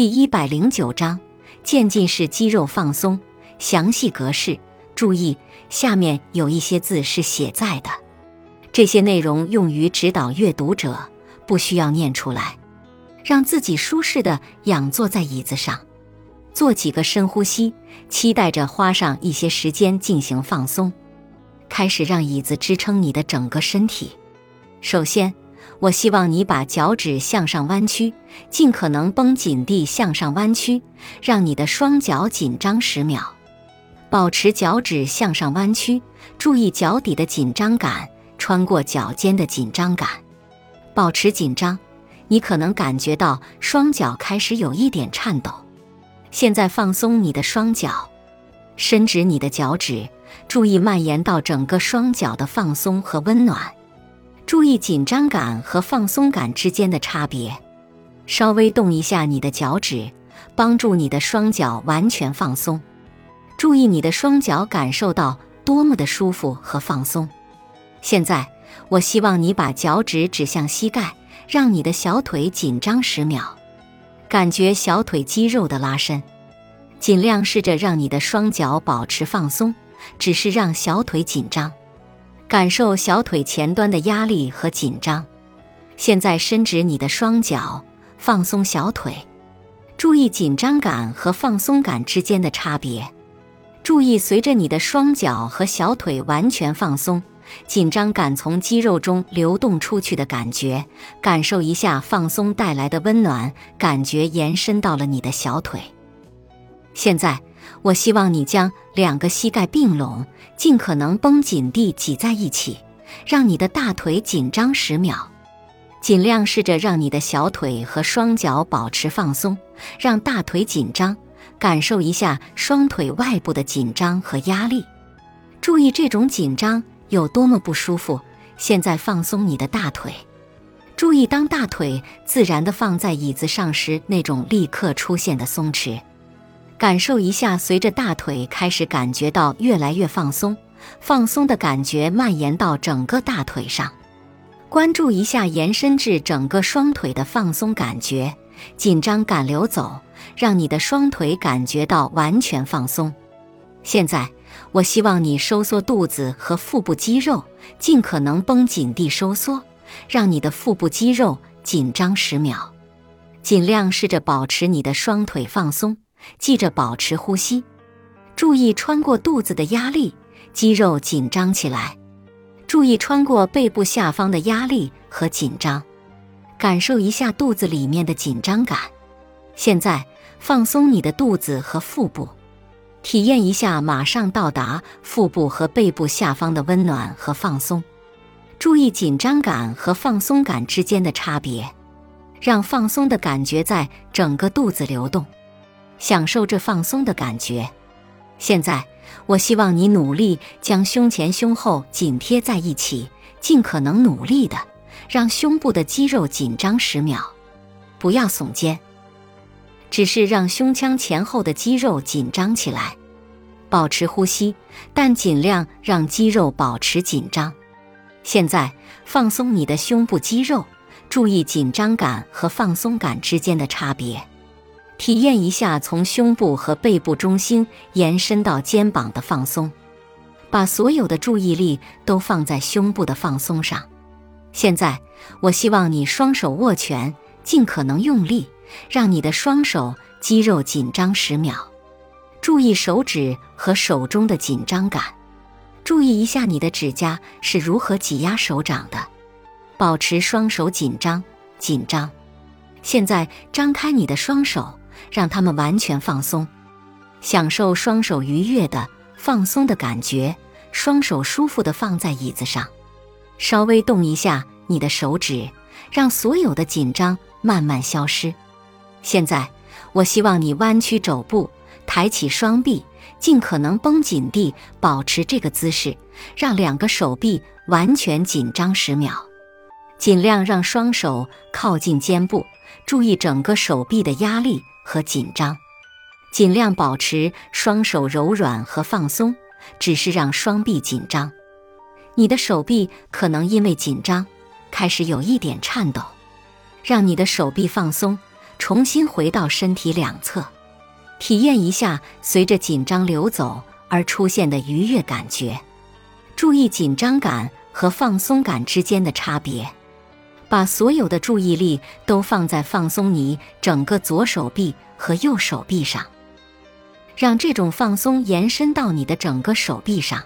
第一百零九章渐进式肌肉放松详细格式。注意，下面有一些字是写在的，这些内容用于指导阅读者，不需要念出来。让自己舒适的仰坐在椅子上，做几个深呼吸，期待着花上一些时间进行放松。开始让椅子支撑你的整个身体。首先，我希望你把脚趾向上弯曲，尽可能绷紧地向上弯曲，让你的双脚紧张十秒。保持脚趾向上弯曲，注意脚底的紧张感穿过脚尖的紧张感，保持紧张。你可能感觉到双脚开始有一点颤抖。现在放松你的双脚，伸直你的脚趾，注意蔓延到整个双脚的放松和温暖。注意紧张感和放松感之间的差别。稍微动一下你的脚趾，帮助你的双脚完全放松。注意你的双脚感受到多么的舒服和放松。现在，我希望你把脚趾指向膝盖，让你的小腿紧张十秒，感觉小腿肌肉的拉伸。尽量试着让你的双脚保持放松，只是让小腿紧张。感受小腿前端的压力和紧张。现在伸直你的双脚，放松小腿。注意紧张感和放松感之间的差别。注意随着你的双脚和小腿完全放松，紧张感从肌肉中流动出去的感觉。感受一下放松带来的温暖感觉，延伸到了你的小腿。现在。我希望你将两个膝盖并拢，尽可能绷紧地挤在一起，让你的大腿紧张十秒。尽量试着让你的小腿和双脚保持放松，让大腿紧张，感受一下双腿外部的紧张和压力。注意这种紧张有多么不舒服。现在放松你的大腿，注意当大腿自然地放在椅子上时那种立刻出现的松弛。感受一下，随着大腿开始感觉到越来越放松，放松的感觉蔓延到整个大腿上。关注一下延伸至整个双腿的放松感觉，紧张感流走，让你的双腿感觉到完全放松。现在，我希望你收缩肚子和腹部肌肉，尽可能绷紧地收缩，让你的腹部肌肉紧张十秒。尽量试着保持你的双腿放松。记着保持呼吸，注意穿过肚子的压力，肌肉紧张起来。注意穿过背部下方的压力和紧张，感受一下肚子里面的紧张感。现在放松你的肚子和腹部，体验一下马上到达腹部和背部下方的温暖和放松。注意紧张感和放松感之间的差别，让放松的感觉在整个肚子流动。享受这放松的感觉。现在，我希望你努力将胸前、胸后紧贴在一起，尽可能努力的让胸部的肌肉紧张十秒，不要耸肩，只是让胸腔前后的肌肉紧张起来。保持呼吸，但尽量让肌肉保持紧张。现在，放松你的胸部肌肉，注意紧张感和放松感之间的差别。体验一下从胸部和背部中心延伸到肩膀的放松，把所有的注意力都放在胸部的放松上。现在，我希望你双手握拳，尽可能用力，让你的双手肌肉紧张十秒。注意手指和手中的紧张感，注意一下你的指甲是如何挤压手掌的。保持双手紧张，紧张。现在，张开你的双手。让他们完全放松，享受双手愉悦的放松的感觉。双手舒服的放在椅子上，稍微动一下你的手指，让所有的紧张慢慢消失。现在，我希望你弯曲肘部，抬起双臂，尽可能绷紧地保持这个姿势，让两个手臂完全紧张十秒。尽量让双手靠近肩部，注意整个手臂的压力。和紧张，尽量保持双手柔软和放松，只是让双臂紧张。你的手臂可能因为紧张开始有一点颤抖，让你的手臂放松，重新回到身体两侧，体验一下随着紧张流走而出现的愉悦感觉。注意紧张感和放松感之间的差别，把所有的注意力都放在放松你整个左手臂和右手臂上，让这种放松延伸到你的整个手臂上。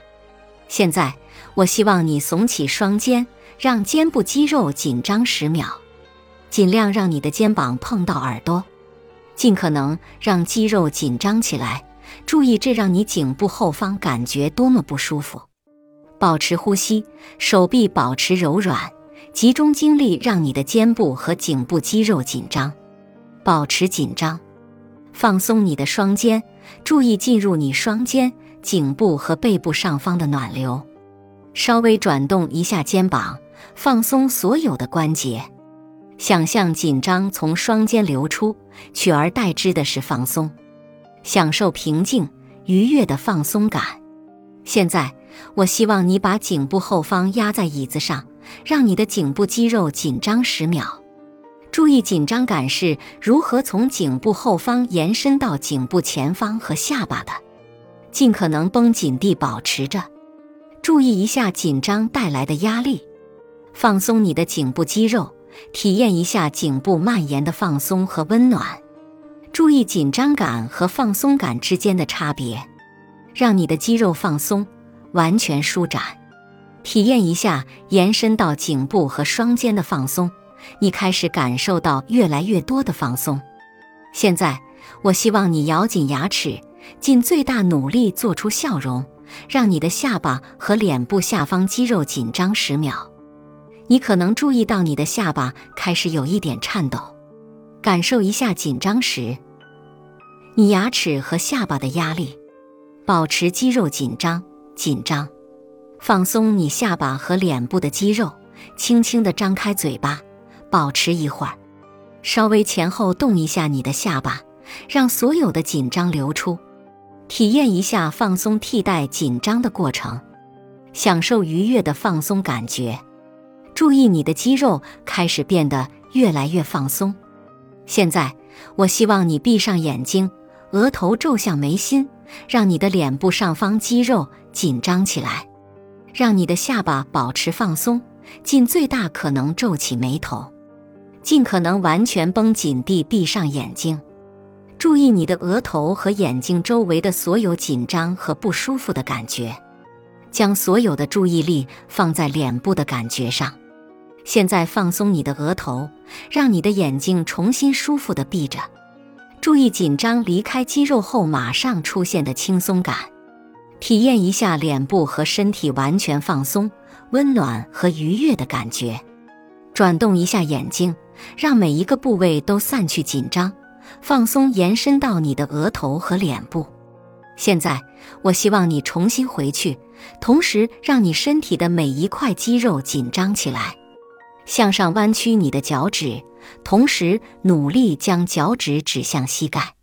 现在，我希望你耸起双肩，让肩部肌肉紧张十秒，尽量让你的肩膀碰到耳朵，尽可能让肌肉紧张起来。注意，这让你颈部后方感觉多么不舒服。保持呼吸，手臂保持柔软，集中精力让你的肩部和颈部肌肉紧张，保持紧张，放松你的双肩，注意进入你双肩、颈部和背部上方的暖流，稍微转动一下肩膀，放松所有的关节，想象紧张从双肩流出，取而代之的是放松，享受平静愉悦的放松感。现在。我希望你把颈部后方压在椅子上，让你的颈部肌肉紧张十秒。注意紧张感是如何从颈部后方延伸到颈部前方和下巴的，尽可能绷紧地保持着。注意一下紧张带来的压力，放松你的颈部肌肉，体验一下颈部蔓延的放松和温暖。注意紧张感和放松感之间的差别，让你的肌肉放松。完全舒展，体验一下延伸到颈部和双肩的放松，你开始感受到越来越多的放松。现在，我希望你咬紧牙齿，尽最大努力做出笑容，让你的下巴和脸部下方肌肉紧张十秒。你可能注意到你的下巴开始有一点颤抖，感受一下紧张时你牙齿和下巴的压力，保持肌肉紧张。紧张，放松你下巴和脸部的肌肉，轻轻地张开嘴巴，保持一会儿，稍微前后动一下你的下巴，让所有的紧张流出，体验一下放松替代紧张的过程，享受愉悦的放松感觉。注意你的肌肉开始变得越来越放松。现在，我希望你闭上眼睛，额头皱向眉心，让你的脸部上方肌肉。紧张起来，让你的下巴保持放松，尽最大可能皱起眉头，尽可能完全绷紧地闭上眼睛。注意你的额头和眼睛周围的所有紧张和不舒服的感觉，将所有的注意力放在脸部的感觉上。现在放松你的额头，让你的眼睛重新舒服地闭着。注意紧张离开肌肉后马上出现的轻松感。体验一下脸部和身体完全放松、温暖和愉悦的感觉。转动一下眼睛，让每一个部位都散去紧张、放松，延伸到你的额头和脸部。现在，我希望你重新回去，同时让你身体的每一块肌肉紧张起来。向上弯曲你的脚趾，同时努力将脚趾指向膝盖，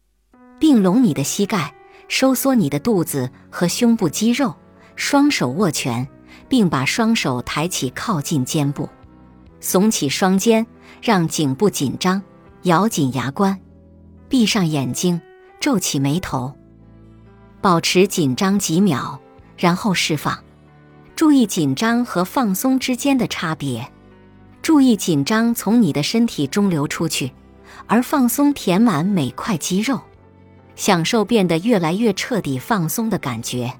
并拢你的膝盖。收缩你的肚子和胸部肌肉，双手握拳，并把双手抬起靠近肩部，耸起双肩，让颈部紧张，咬紧牙关，闭上眼睛，皱起眉头，保持紧张几秒，然后释放。注意紧张和放松之间的差别，注意紧张从你的身体中流出去，而放松填满每块肌肉。享受变得越来越彻底放松的感觉。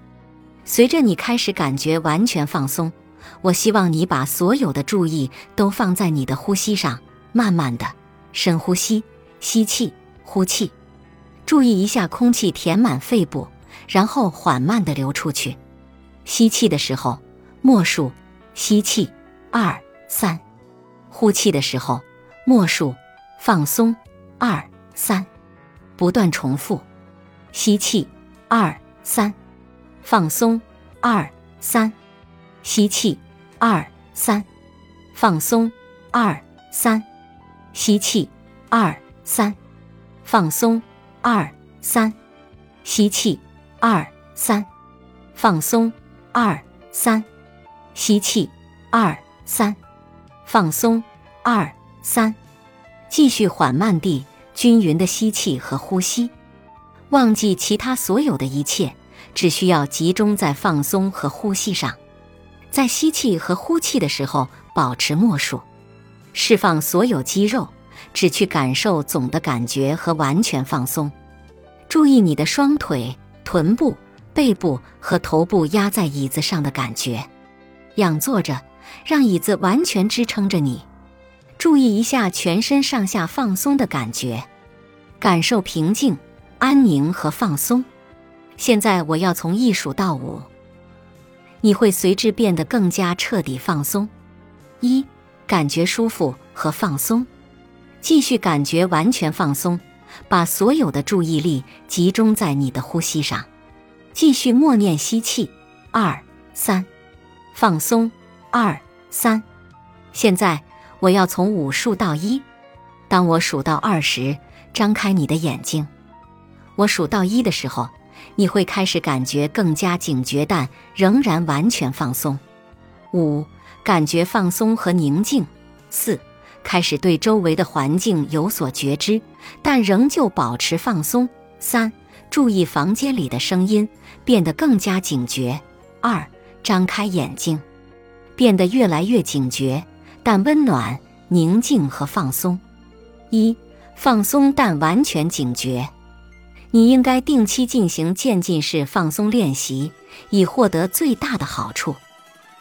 随着你开始感觉完全放松，我希望你把所有的注意都放在你的呼吸上，慢慢的深呼吸，吸气，呼气，注意一下空气填满肺部，然后缓慢的流出去。吸气的时候默数，吸气。二三；呼气的时候默数，放松。二三。不断重复，吸气，二三，放松，二三，吸气，二三，放松，二三，吸气，二三，放松，二三，吸气，二三，放松，二三，吸气，二三，放松，二三，继续缓慢地。均匀的吸气和呼吸，忘记其他所有的一切，只需要集中在放松和呼吸上。在吸气和呼气的时候，保持默数，释放所有肌肉，只去感受总的感觉和完全放松。注意你的双腿、臀部、背部和头部压在椅子上的感觉。仰坐着，让椅子完全支撑着你。注意一下全身上下放松的感觉，感受平静、安宁和放松。现在我要从一数到五，你会随之变得更加彻底放松。一，感觉舒服和放松，继续感觉完全放松，把所有的注意力集中在你的呼吸上，继续默念吸气，二三，放松，二三，现在。我要从五数到一，当我数到二时，张开你的眼睛。我数到一的时候，你会开始感觉更加警觉，但仍然完全放松。五，感觉放松和宁静。四，开始对周围的环境有所觉知，但仍旧保持放松。三，注意房间里的声音，变得更加警觉。二，张开眼睛，变得越来越警觉。但温暖、宁静和放松。一、放松但完全警觉。你应该定期进行渐进式放松练习，以获得最大的好处。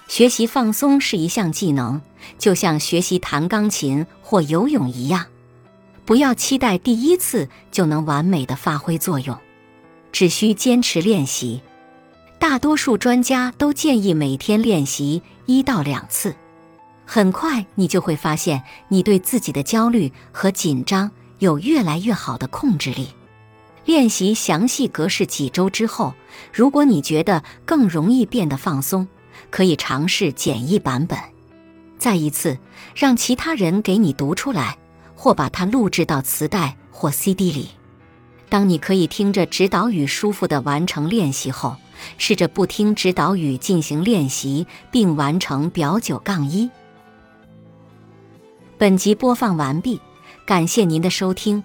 学习放松是一项技能，就像学习弹钢琴或游泳一样。不要期待第一次就能完美的发挥作用，只需坚持练习。大多数专家都建议每天练习一到两次。很快，你就会发现，你对自己的焦虑和紧张有越来越好的控制力。练习详细格式几周之后，如果你觉得更容易变得放松，可以尝试简易版本。再一次，让其他人给你读出来，或把它录制到磁带或 CD 里。当你可以听着指导语舒服地完成练习后，试着不听指导语进行练习，并完成表九杠一。本集播放完毕，感谢您的收听。